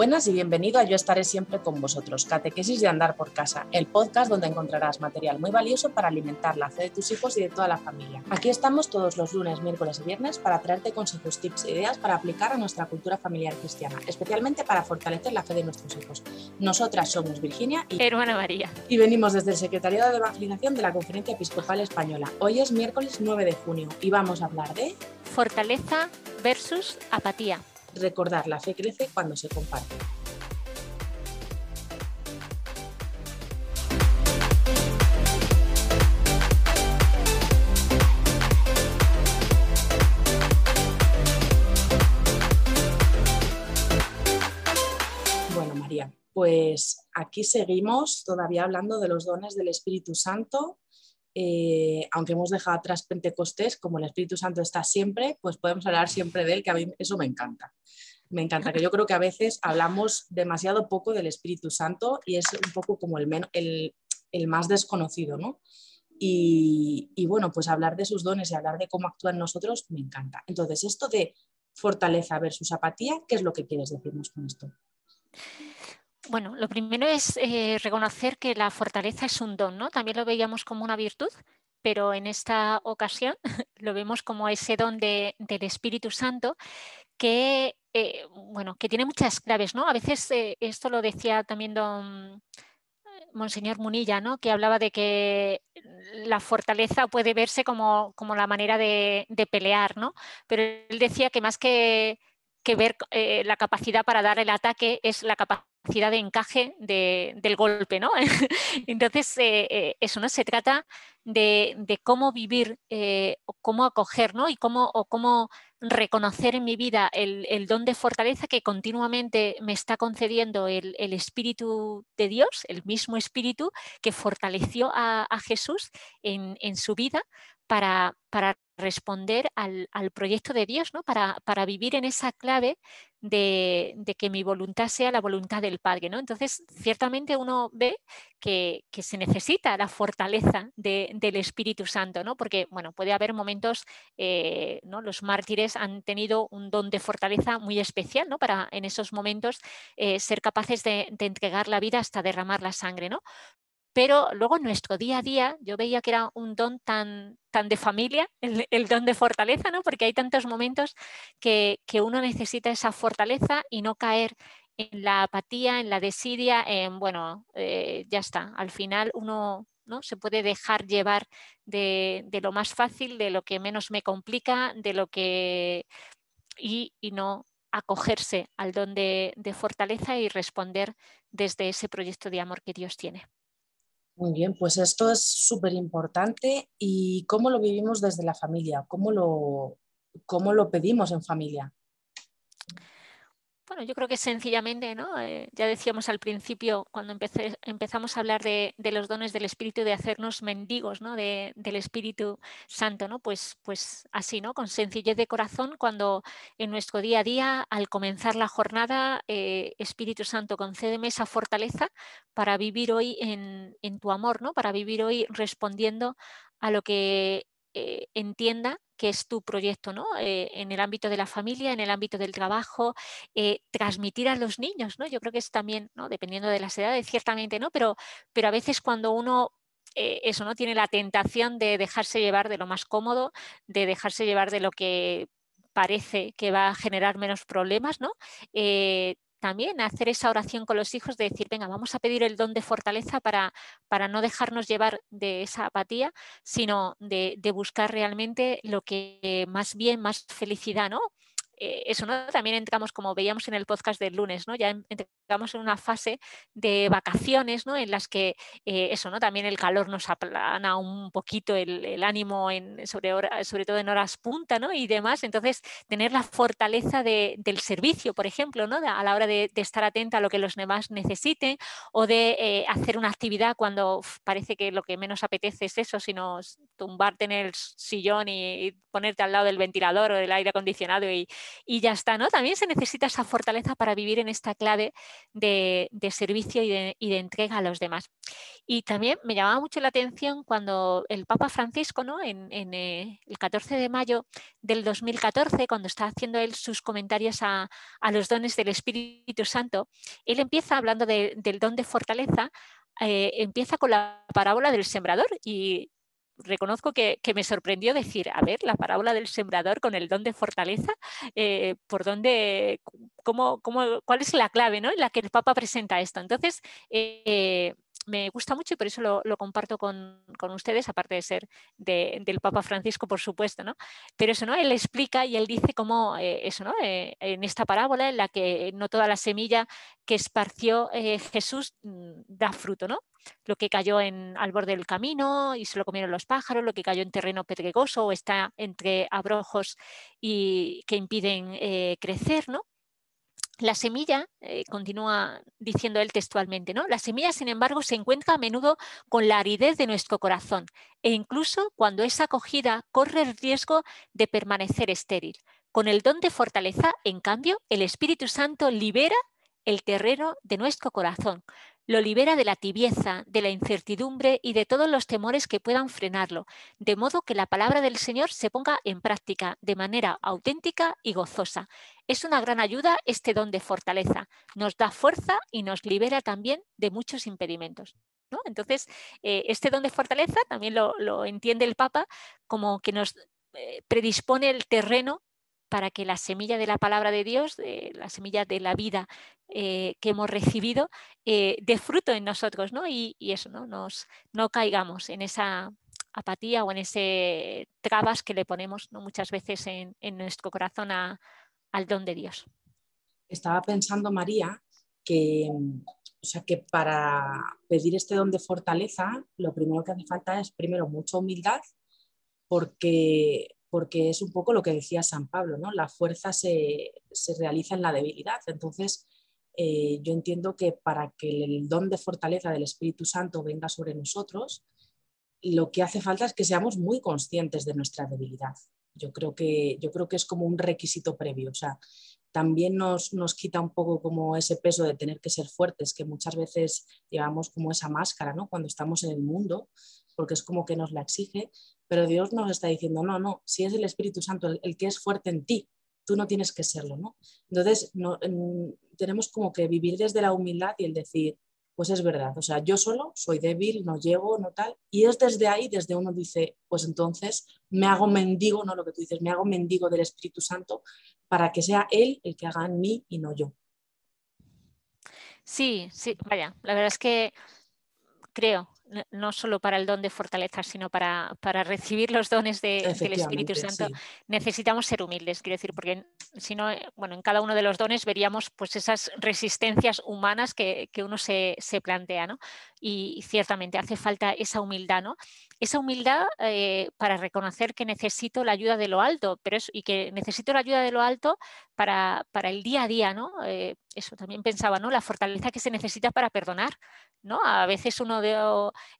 Buenas y bienvenido a Yo estaré siempre con vosotros, Catequesis de Andar por Casa, el podcast donde encontrarás material muy valioso para alimentar la fe de tus hijos y de toda la familia. Aquí estamos todos los lunes, miércoles y viernes para traerte consejos, tips e ideas para aplicar a nuestra cultura familiar cristiana, especialmente para fortalecer la fe de nuestros hijos. Nosotras somos Virginia y Hermana María. Y venimos desde el Secretariado de Evangelización de la Conferencia Episcopal Española. Hoy es miércoles 9 de junio y vamos a hablar de... Fortaleza versus apatía. Recordar, la fe crece cuando se comparte. Bueno, María, pues aquí seguimos todavía hablando de los dones del Espíritu Santo eh, aunque hemos dejado atrás Pentecostés, como el Espíritu Santo está siempre, pues podemos hablar siempre de él, que a mí eso me encanta. Me encanta, que yo creo que a veces hablamos demasiado poco del Espíritu Santo y es un poco como el, el, más desconocido, ¿no? Y, y, bueno, pues hablar de sus dones y hablar de cómo actúan nosotros me encanta. Entonces, esto de fortaleza versus apatía, ¿qué es lo que quieres decirnos con esto? Bueno, lo primero es eh, reconocer que la fortaleza es un don, ¿no? También lo veíamos como una virtud, pero en esta ocasión lo vemos como ese don del Espíritu Santo que, eh, bueno, que tiene muchas claves, ¿no? A veces eh, esto lo decía también don Monseñor Munilla, ¿no? que hablaba de que la fortaleza puede verse como, como la manera de, de, pelear, ¿no? pero él decía que más que, que ver la capacidad para dar el ataque es la capacidad de encaje del golpe, ¿no? Entonces, eh, eh, eso no se trata de, cómo vivir eh, cómo acoger, ¿no? Y cómo, o cómo reconocer en mi vida el, don de fortaleza que continuamente me está concediendo el, Espíritu de Dios, el mismo Espíritu que fortaleció a, Jesús en, en, su vida para, para responder al, proyecto de Dios, ¿no? para, para, vivir en esa clave de, que mi voluntad sea la voluntad del Padre. ¿no? Entonces, ciertamente uno ve que, se necesita la fortaleza del Espíritu Santo, ¿no? porque bueno, puede haber momentos, eh, ¿no? los mártires han tenido un don de fortaleza muy especial ¿no? para en esos momentos eh, ser capaces de, de, entregar la vida hasta derramar la sangre. ¿no? Pero luego nuestro día a día yo veía que era un don tan, tan de familia, el, don de fortaleza, ¿no? porque hay tantos momentos que, uno necesita esa fortaleza y no caer en la apatía, en la desidia, en, bueno, eh, ya está, al final uno ¿no? se puede dejar llevar de, lo más fácil, de lo que menos me complica, de lo que... y, no acogerse al don de fortaleza y responder desde ese proyecto de amor que Dios tiene. Muy bien, pues esto es súper importante y cómo lo vivimos desde la familia, cómo lo, cómo lo pedimos en familia. Bueno, yo creo que sencillamente, ¿no? Eh, ya decíamos al principio, cuando empezamos a hablar de, los dones del Espíritu, de hacernos mendigos, ¿no? del Espíritu Santo, ¿no? Pues, pues así, ¿no? Con sencillez de corazón, cuando en nuestro día a día, al comenzar la jornada, eh, Espíritu Santo, concédeme esa fortaleza para vivir hoy en, en tu amor, ¿no? Para vivir hoy respondiendo a lo que eh, entienda que es tu proyecto, ¿no? Eh, en el ámbito de la familia, en el ámbito del trabajo, eh, transmitir a los niños, ¿no? Yo creo que es también, ¿no? Dependiendo de las edades, ciertamente, ¿no? Pero, pero a veces cuando uno eso no tiene la tentación de dejarse llevar de lo más cómodo, de dejarse llevar de lo que parece que va a generar menos problemas, ¿no? También hacer esa oración con los hijos de decir, venga, vamos a pedir el don de fortaleza para, para no dejarnos llevar de esa apatía, sino de, de buscar realmente lo que más bien, más felicidad, ¿no? Eh, eso, ¿no? También entramos, como veíamos en el podcast del lunes, ¿no? Ya entramos en una fase de vacaciones, ¿no? En las que eh, eso, ¿no? También el calor nos aplana un poquito el, ánimo en, sobre, sobre todo en horas punta, ¿no? Y demás. Entonces, tener la fortaleza del servicio, por ejemplo, ¿no? A la hora de, estar atenta a lo que los demás necesiten o de eh, hacer una actividad cuando parece que lo que menos apetece es eso, sino tumbarte en el sillón y, ponerte al lado del ventilador o del aire acondicionado y, y ya está, ¿no? También se necesita esa fortaleza para vivir en esta clave de, servicio y de, entrega a los demás. Y también me llamaba mucho la atención cuando el Papa Francisco, ¿no? En, eh, el 14 de mayo del 2014, cuando está haciendo él sus comentarios a, los dones del Espíritu Santo, él empieza hablando del don de fortaleza, eh, empieza con la parábola del sembrador y reconozco que, me sorprendió decir, a ver, la parábola del sembrador con el don de fortaleza, eh, por dónde, cómo, cómo, cuál es la clave ¿no? en la que el Papa presenta esto. Entonces, eh, me gusta mucho y por eso lo, comparto con, ustedes, aparte de ser del Papa Francisco, por supuesto, ¿no? Pero eso, ¿no? Él explica y él dice cómo eh, eso, ¿no? Eh, en esta parábola en la que no toda la semilla que esparció eh, Jesús mm, da fruto, ¿no? Lo que cayó en, al borde del camino y se lo comieron los pájaros, lo que cayó en terreno pedregoso o está entre abrojos y que impiden crecer, ¿no? La semilla, eh, continúa diciendo él textualmente, ¿no? La semilla, sin embargo, se encuentra a menudo con la aridez de nuestro corazón e incluso cuando es acogida corre el riesgo de permanecer estéril. Con el don de fortaleza, en cambio, el Espíritu Santo libera el terreno de nuestro corazón, lo libera de la tibieza, de la incertidumbre y de todos los temores que puedan frenarlo, de modo que la palabra del Señor se ponga en práctica de manera auténtica y gozosa. Es una gran ayuda este don de fortaleza. Nos da fuerza y nos libera también de muchos impedimentos. Entonces, eh, este don de fortaleza también lo, entiende el Papa como que nos eh, predispone el terreno para que la semilla de la palabra de Dios, la semilla de la vida eh, que hemos recibido, eh, dé fruto en nosotros, ¿no? Y, eso, ¿no? Nos, no caigamos en esa apatía o en ese trabas que le ponemos muchas veces en, nuestro corazón al don de Dios. Estaba pensando, María, que, o sea, que para pedir este don de fortaleza, lo primero que hace falta es primero mucha humildad, porque porque es un poco lo que decía San Pablo, ¿no? La fuerza se, realiza en la debilidad. Entonces, eh, yo entiendo que para que el don de fortaleza del Espíritu Santo venga sobre nosotros, lo que hace falta es que seamos muy conscientes de nuestra debilidad. Yo creo que, yo creo que es como un requisito previo. O sea, también nos, nos quita un poco como ese peso de tener que ser fuertes, que muchas veces llevamos como esa máscara, ¿no? Cuando estamos en el mundo, porque es como que nos la exige, pero Dios nos está diciendo, no, no, si es el Espíritu Santo el, que es fuerte en ti, tú no tienes que serlo, ¿no? Entonces, no, tenemos como que vivir desde la humildad y el decir, pues es verdad, o sea, yo solo soy débil, no llego, no tal, y es desde ahí, desde uno dice, pues entonces me hago mendigo, no lo que tú dices, me hago mendigo del Espíritu Santo para que sea Él el que haga en mí y no yo. Sí, sí, vaya, la verdad es que creo no solo para el don de fortaleza, sino para, recibir los dones del Espíritu Santo, necesitamos ser humildes, quiero decir, porque si no, eh, bueno, en cada uno de los dones veríamos pues esas resistencias humanas que, uno se, plantea, ¿no? Y, ciertamente hace falta esa humildad, ¿no? Esa humildad eh, para reconocer que necesito la ayuda de lo alto, pero y que necesito la ayuda de lo alto para, el día a día, ¿no? Eh, eso también pensaba, ¿no? La fortaleza que se necesita para perdonar, ¿no? A veces uno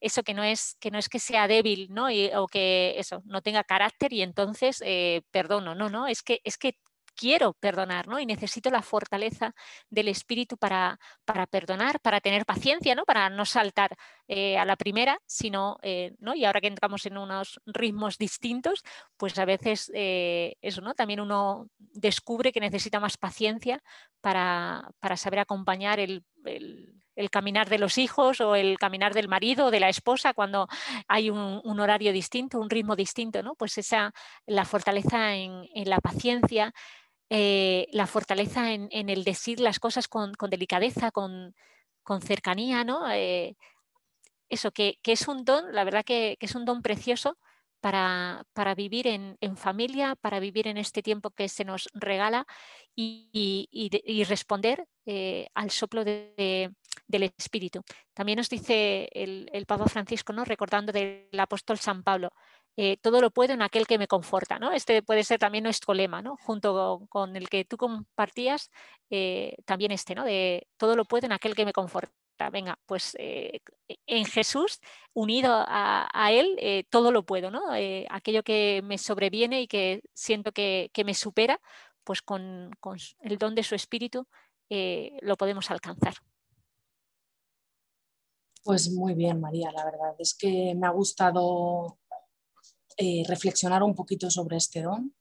eso que no es que no es que sea débil, ¿no? o que eso no tenga carácter y entonces eh, perdono, no, no, es que es que quiero perdonar, ¿no? Y necesito la fortaleza del espíritu para, para perdonar, para tener paciencia, ¿no? Para no saltar eh, a la primera, sino, eh, ¿no? Y ahora que entramos en unos ritmos distintos, pues a veces eso, ¿no? También uno descubre que necesita más paciencia para, para saber acompañar el caminar de los hijos o el caminar del marido o de la esposa cuando hay un, horario distinto, un ritmo distinto, ¿no? Pues esa, la fortaleza en, la paciencia, eh, la fortaleza en, el decir las cosas con, delicadeza, con, cercanía, ¿no? Eh, eso, que, es un don, la verdad que, es un don precioso para, vivir en, familia, para vivir en este tiempo que se nos regala y, responder eh, al soplo de, del Espíritu. También nos dice el, Papa Francisco, ¿no? recordando del apóstol San Pablo, eh, todo lo puedo en aquel que me conforta. ¿no? Este puede ser también nuestro lema, ¿no? junto con, el que tú compartías, eh, también este, ¿no? de todo lo puedo en aquel que me conforta. Venga, pues eh, en Jesús, unido a, Él, todo lo puedo, ¿no? aquello que me sobreviene y que siento que, me supera, pues con, el don de su espíritu lo podemos alcanzar. Pues muy bien, María, la verdad es que me ha gustado eh, reflexionar un poquito sobre este don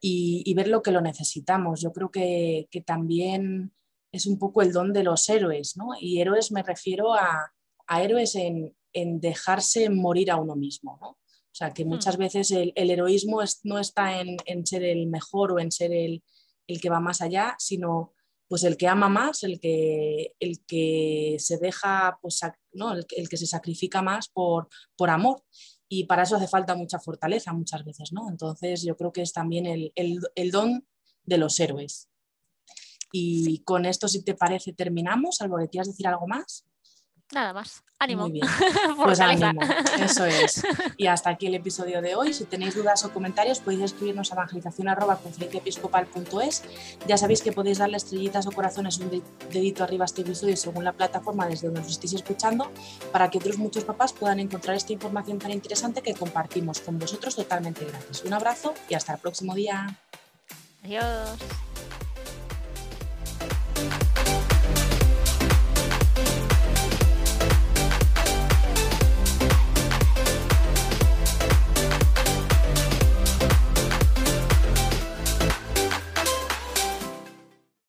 y, ver lo que lo necesitamos. Yo creo que, también es un poco el don de los héroes, ¿no? Y héroes me refiero a, héroes en, dejarse morir a uno mismo, ¿no? O sea, que muchas veces el, heroísmo no está en, ser el mejor o en ser el, el que va más allá, sino pues el que ama más, el que, el que se deja, pues, el, que se sacrifica más por, por amor. Y para eso hace falta mucha fortaleza muchas veces, ¿no? Entonces yo creo que es también el, el don de los héroes. Y con esto, si te parece, terminamos. Algo, ¿quieres decir algo más? Nada más. Ánimo. Muy bien. Pues ánimo, eso es. Y hasta aquí el episodio de hoy. Si tenéis dudas o comentarios podéis escribirnos a evangelización.conferenciaepiscopal.es. Ya sabéis que podéis darle estrellitas o corazones un dedito arriba a este episodio según la plataforma desde donde os estéis escuchando para que otros muchos papás puedan encontrar esta información tan interesante que compartimos con vosotros totalmente gratis. Un abrazo y hasta el próximo día. Adiós.